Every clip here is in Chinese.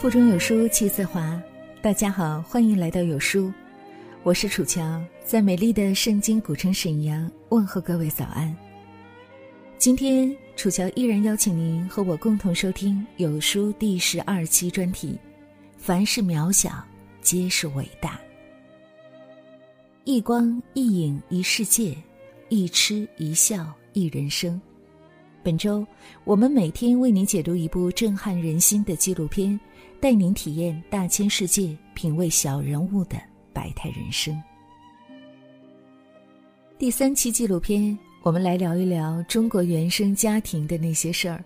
腹中有书气自华。大家好，欢迎来到有书，我是楚乔，在美丽的圣经古城沈阳问候各位早安。今天楚乔依然邀请您和我共同收听有书第十二期专题：凡是渺小，皆是伟大。一光一影一世界，一痴一笑一人生。本周我们每天为您解读一部震撼人心的纪录片。带您体验大千世界，品味小人物的百态人生。第三期纪录片，我们来聊一聊中国原生家庭的那些事儿。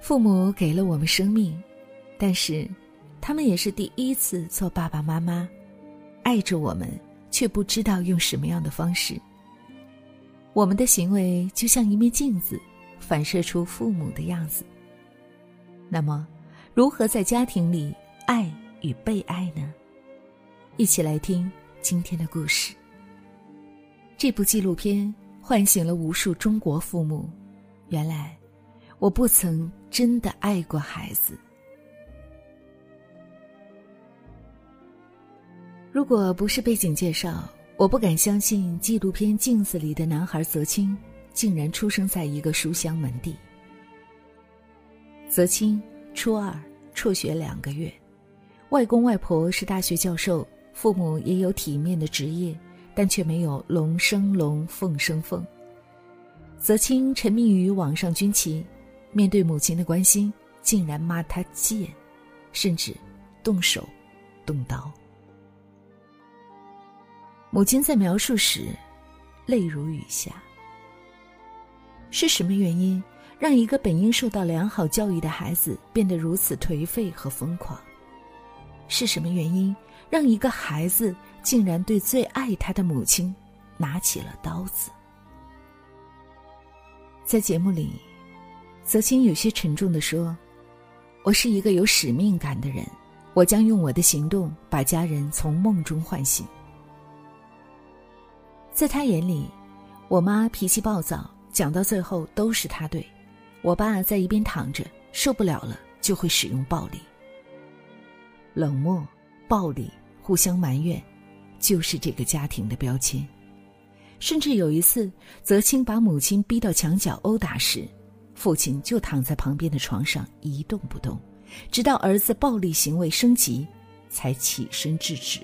父母给了我们生命，但是，他们也是第一次做爸爸妈妈，爱着我们，却不知道用什么样的方式。我们的行为就像一面镜子，反射出父母的样子。那么。如何在家庭里爱与被爱呢？一起来听今天的故事。这部纪录片唤醒了无数中国父母。原来，我不曾真的爱过孩子。如果不是背景介绍，我不敢相信纪录片镜子里的男孩泽清，竟然出生在一个书香门第。泽清，初二。辍学两个月，外公外婆是大学教授，父母也有体面的职业，但却没有龙生龙，凤生凤。泽清沉迷于网上军棋，面对母亲的关心，竟然骂他贱，甚至动手动刀。母亲在描述时，泪如雨下。是什么原因？让一个本应受到良好教育的孩子变得如此颓废和疯狂，是什么原因让一个孩子竟然对最爱他的母亲拿起了刀子？在节目里，泽清有些沉重的说：“我是一个有使命感的人，我将用我的行动把家人从梦中唤醒。”在他眼里，我妈脾气暴躁，讲到最后都是他对。我爸在一边躺着，受不了了就会使用暴力。冷漠、暴力、互相埋怨，就是这个家庭的标签。甚至有一次，泽清把母亲逼到墙角殴打时，父亲就躺在旁边的床上一动不动，直到儿子暴力行为升级，才起身制止。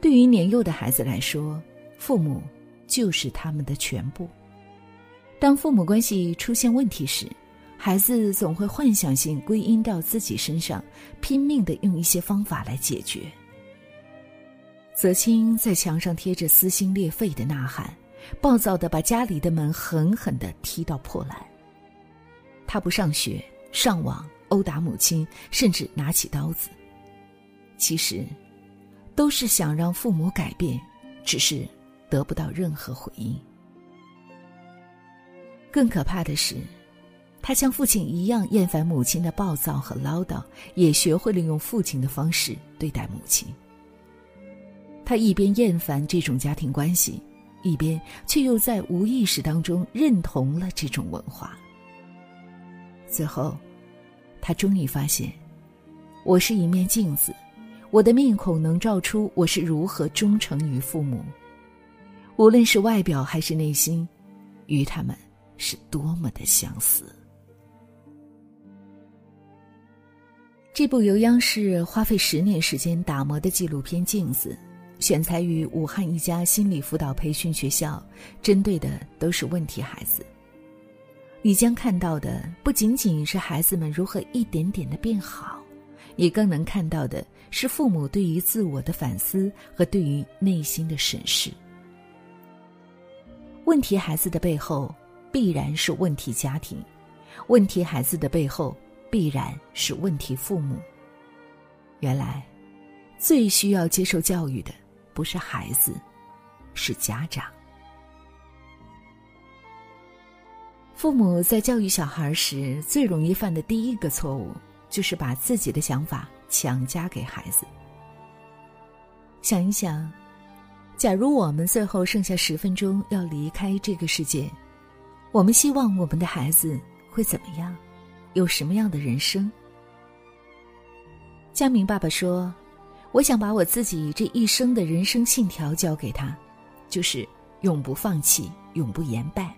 对于年幼的孩子来说，父母就是他们的全部。当父母关系出现问题时，孩子总会幻想性归因到自己身上，拼命的用一些方法来解决。泽清在墙上贴着撕心裂肺的呐喊，暴躁的把家里的门狠狠的踢到破烂。他不上学、上网，殴打母亲，甚至拿起刀子。其实，都是想让父母改变，只是得不到任何回应。更可怕的是，他像父亲一样厌烦母亲的暴躁和唠叨，也学会了用父亲的方式对待母亲。他一边厌烦这种家庭关系，一边却又在无意识当中认同了这种文化。最后，他终于发现，我是一面镜子，我的面孔能照出我是如何忠诚于父母，无论是外表还是内心，与他们。是多么的相似。这部由央视花费十年时间打磨的纪录片《镜子》，选材于武汉一家心理辅导培训学校，针对的都是问题孩子。你将看到的不仅仅是孩子们如何一点点的变好，也更能看到的是父母对于自我的反思和对于内心的审视。问题孩子的背后。必然是问题家庭，问题孩子的背后必然是问题父母。原来，最需要接受教育的不是孩子，是家长。父母在教育小孩时，最容易犯的第一个错误，就是把自己的想法强加给孩子。想一想，假如我们最后剩下十分钟要离开这个世界。我们希望我们的孩子会怎么样？有什么样的人生？佳明爸爸说：“我想把我自己这一生的人生信条交给他，就是永不放弃，永不言败。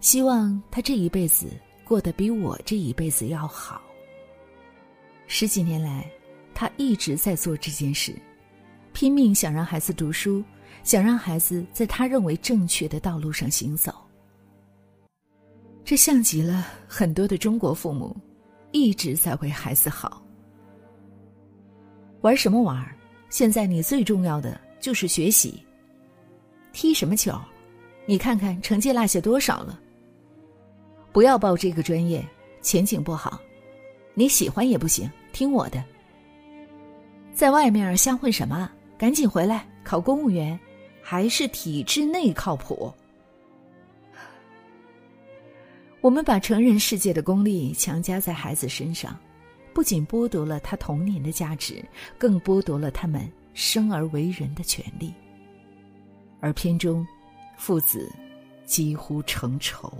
希望他这一辈子过得比我这一辈子要好。”十几年来，他一直在做这件事，拼命想让孩子读书，想让孩子在他认为正确的道路上行走。这像极了很多的中国父母，一直在为孩子好。玩什么玩？现在你最重要的就是学习。踢什么球？你看看成绩落下多少了。不要报这个专业，前景不好。你喜欢也不行，听我的。在外面瞎混什么？赶紧回来考公务员，还是体制内靠谱。我们把成人世界的功利强加在孩子身上。不仅剥夺了他童年的价值，更剥夺了他们生而为人的权利。而片中，父子几乎成仇。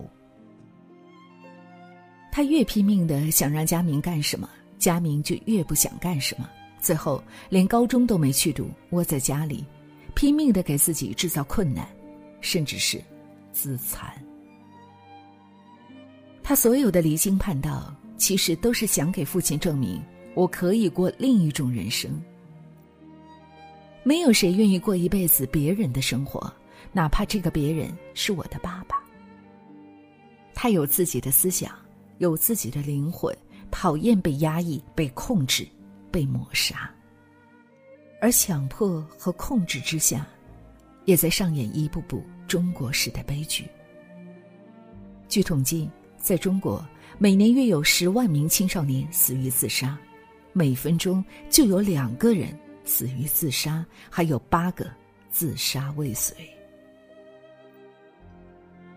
他越拼命的想让佳明干什么，佳明就越不想干什么，最后连高中都没去读，窝在家里，拼命的给自己制造困难，甚至是自残。他所有的离经叛道。其实都是想给父亲证明，我可以过另一种人生。没有谁愿意过一辈子别人的生活，哪怕这个别人是我的爸爸。他有自己的思想，有自己的灵魂，讨厌被压抑、被控制、被抹杀。而强迫和控制之下，也在上演一部部中国式的悲剧。据统计，在中国。每年约有十万名青少年死于自杀，每分钟就有两个人死于自杀，还有八个自杀未遂。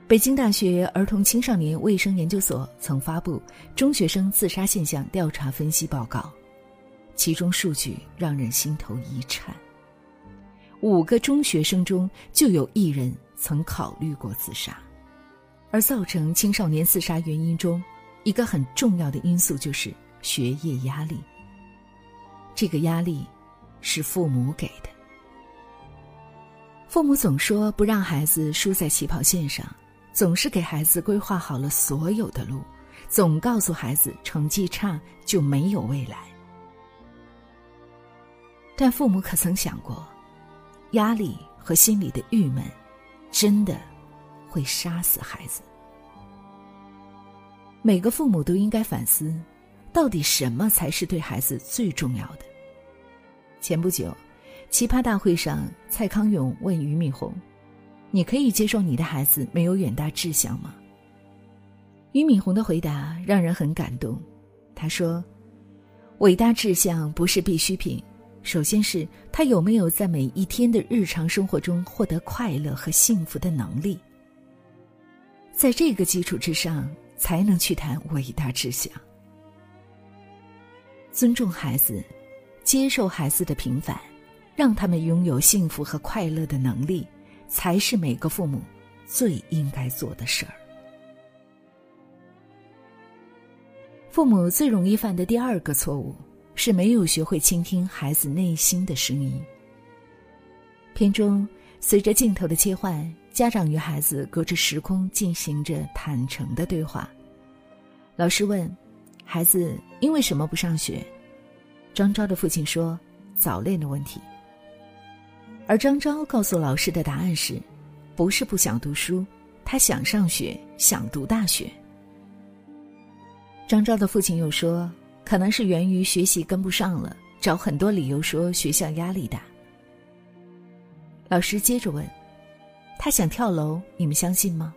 北京大学儿童青少年卫生研究所曾发布中学生自杀现象调查分析报告，其中数据让人心头一颤：五个中学生中就有一人曾考虑过自杀，而造成青少年自杀原因中。一个很重要的因素就是学业压力。这个压力是父母给的。父母总说不让孩子输在起跑线上，总是给孩子规划好了所有的路，总告诉孩子成绩差就没有未来。但父母可曾想过，压力和心里的郁闷，真的会杀死孩子？每个父母都应该反思，到底什么才是对孩子最重要的。前不久，奇葩大会上，蔡康永问俞敏洪：“你可以接受你的孩子没有远大志向吗？”俞敏洪的回答让人很感动。他说：“伟大志向不是必需品，首先是他有没有在每一天的日常生活中获得快乐和幸福的能力。在这个基础之上。”才能去谈伟大志向。尊重孩子，接受孩子的平凡，让他们拥有幸福和快乐的能力，才是每个父母最应该做的事儿。父母最容易犯的第二个错误，是没有学会倾听孩子内心的声音。片中随着镜头的切换。家长与孩子隔着时空进行着坦诚的对话。老师问：“孩子因为什么不上学？”张昭的父亲说：“早恋的问题。”而张昭告诉老师的答案是：“不是不想读书，他想上学，想读大学。”张昭的父亲又说：“可能是源于学习跟不上了，找很多理由说学校压力大。”老师接着问。他想跳楼，你们相信吗？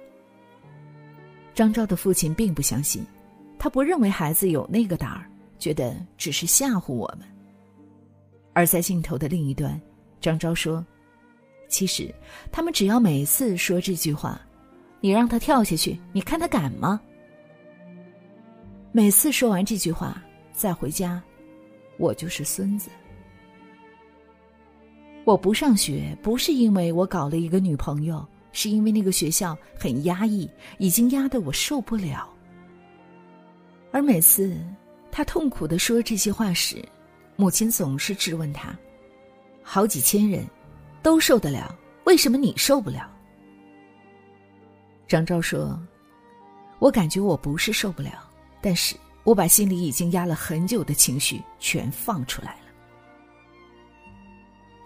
张昭的父亲并不相信，他不认为孩子有那个胆儿，觉得只是吓唬我们。而在镜头的另一端，张昭说：“其实他们只要每次说这句话，你让他跳下去，你看他敢吗？”每次说完这句话，再回家，我就是孙子。我不上学，不是因为我搞了一个女朋友，是因为那个学校很压抑，已经压得我受不了。而每次他痛苦的说这些话时，母亲总是质问他：“好几千人都受得了，为什么你受不了？”张昭说：“我感觉我不是受不了，但是我把心里已经压了很久的情绪全放出来了。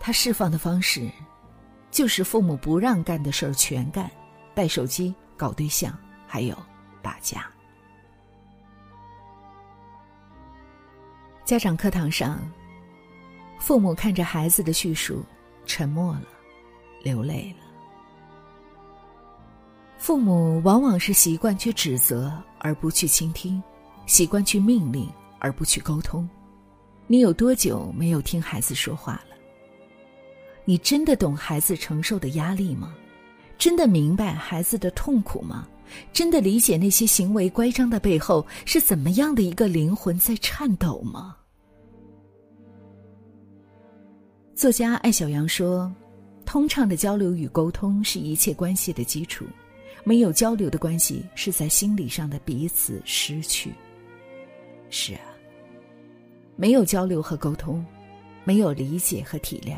他释放的方式，就是父母不让干的事儿全干，带手机、搞对象，还有打架。”家长课堂上，父母看着孩子的叙述，沉默了，流泪了。父母往往是习惯去指责而不去倾听，习惯去命令而不去沟通。你有多久没有听孩子说话了？你真的懂孩子承受的压力吗？真的明白孩子的痛苦吗？真的理解那些行为乖张的背后是怎么样的一个灵魂在颤抖吗？作家艾小阳说：“通畅的交流与沟通是一切关系的基础，没有交流的关系是在心理上的彼此失去。”是啊，没有交流和沟通，没有理解和体谅，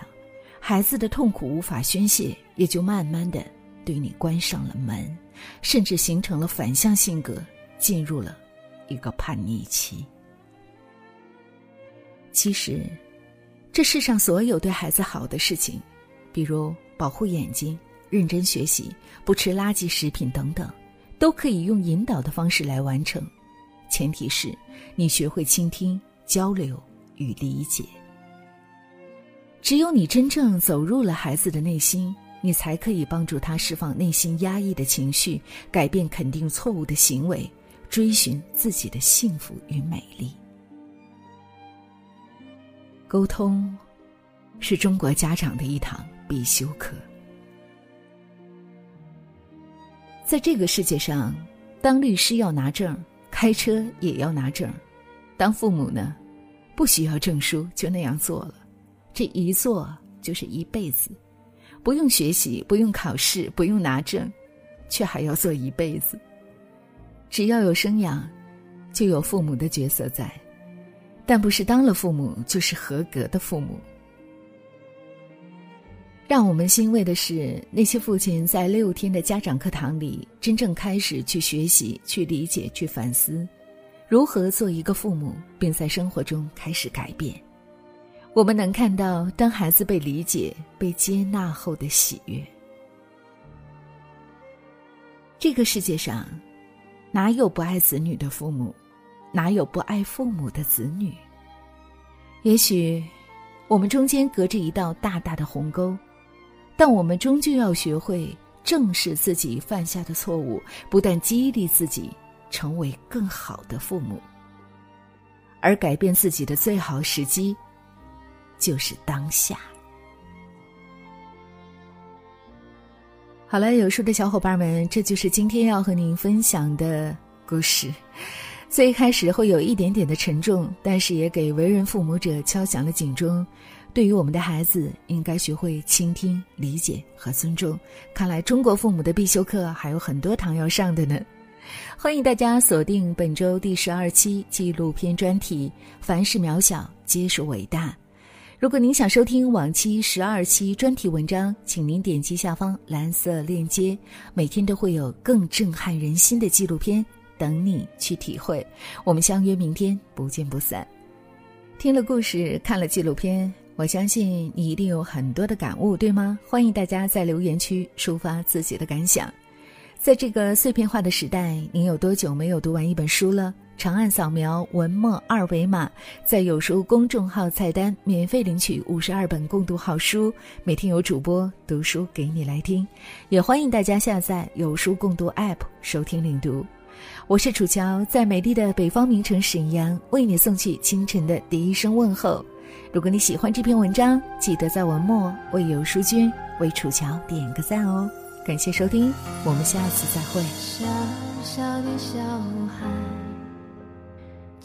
孩子的痛苦无法宣泄，也就慢慢的对你关上了门，甚至形成了反向性格，进入了一个叛逆期。其实。这世上所有对孩子好的事情，比如保护眼睛、认真学习、不吃垃圾食品等等，都可以用引导的方式来完成，前提是你学会倾听、交流与理解。只有你真正走入了孩子的内心，你才可以帮助他释放内心压抑的情绪，改变肯定错误的行为，追寻自己的幸福与美丽。沟通，是中国家长的一堂必修课。在这个世界上，当律师要拿证，开车也要拿证；当父母呢，不需要证书就那样做了，这一做就是一辈子，不用学习，不用考试，不用拿证，却还要做一辈子。只要有生养，就有父母的角色在。但不是当了父母就是合格的父母。让我们欣慰的是，那些父亲在六天的家长课堂里，真正开始去学习、去理解、去反思，如何做一个父母，并在生活中开始改变。我们能看到，当孩子被理解、被接纳后的喜悦。这个世界上，哪有不爱子女的父母？哪有不爱父母的子女？也许我们中间隔着一道大大的鸿沟，但我们终究要学会正视自己犯下的错误，不但激励自己成为更好的父母，而改变自己的最好时机就是当下。好了，有书的小伙伴们，这就是今天要和您分享的故事。最开始会有一点点的沉重，但是也给为人父母者敲响了警钟。对于我们的孩子，应该学会倾听、理解和尊重。看来中国父母的必修课还有很多堂要上的呢。欢迎大家锁定本周第十二期纪录片专题《凡是渺小皆是伟大》。如果您想收听往期十二期专题文章，请您点击下方蓝色链接，每天都会有更震撼人心的纪录片。等你去体会，我们相约明天，不见不散。听了故事，看了纪录片，我相信你一定有很多的感悟，对吗？欢迎大家在留言区抒发自己的感想。在这个碎片化的时代，您有多久没有读完一本书了？长按扫描文末二维码，在有书公众号菜单免费领取五十二本共读好书，每天有主播读书给你来听。也欢迎大家下载有书共读 App 收听领读。我是楚乔，在美丽的北方名城沈阳，为你送去清晨的第一声问候。如果你喜欢这篇文章，记得在文末为有书君、为楚乔点个赞哦。感谢收听，我们下次再会。小小的小孩，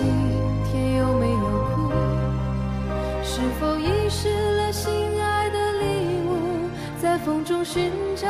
今天有没有哭？是否遗失了心爱的礼物在风中寻找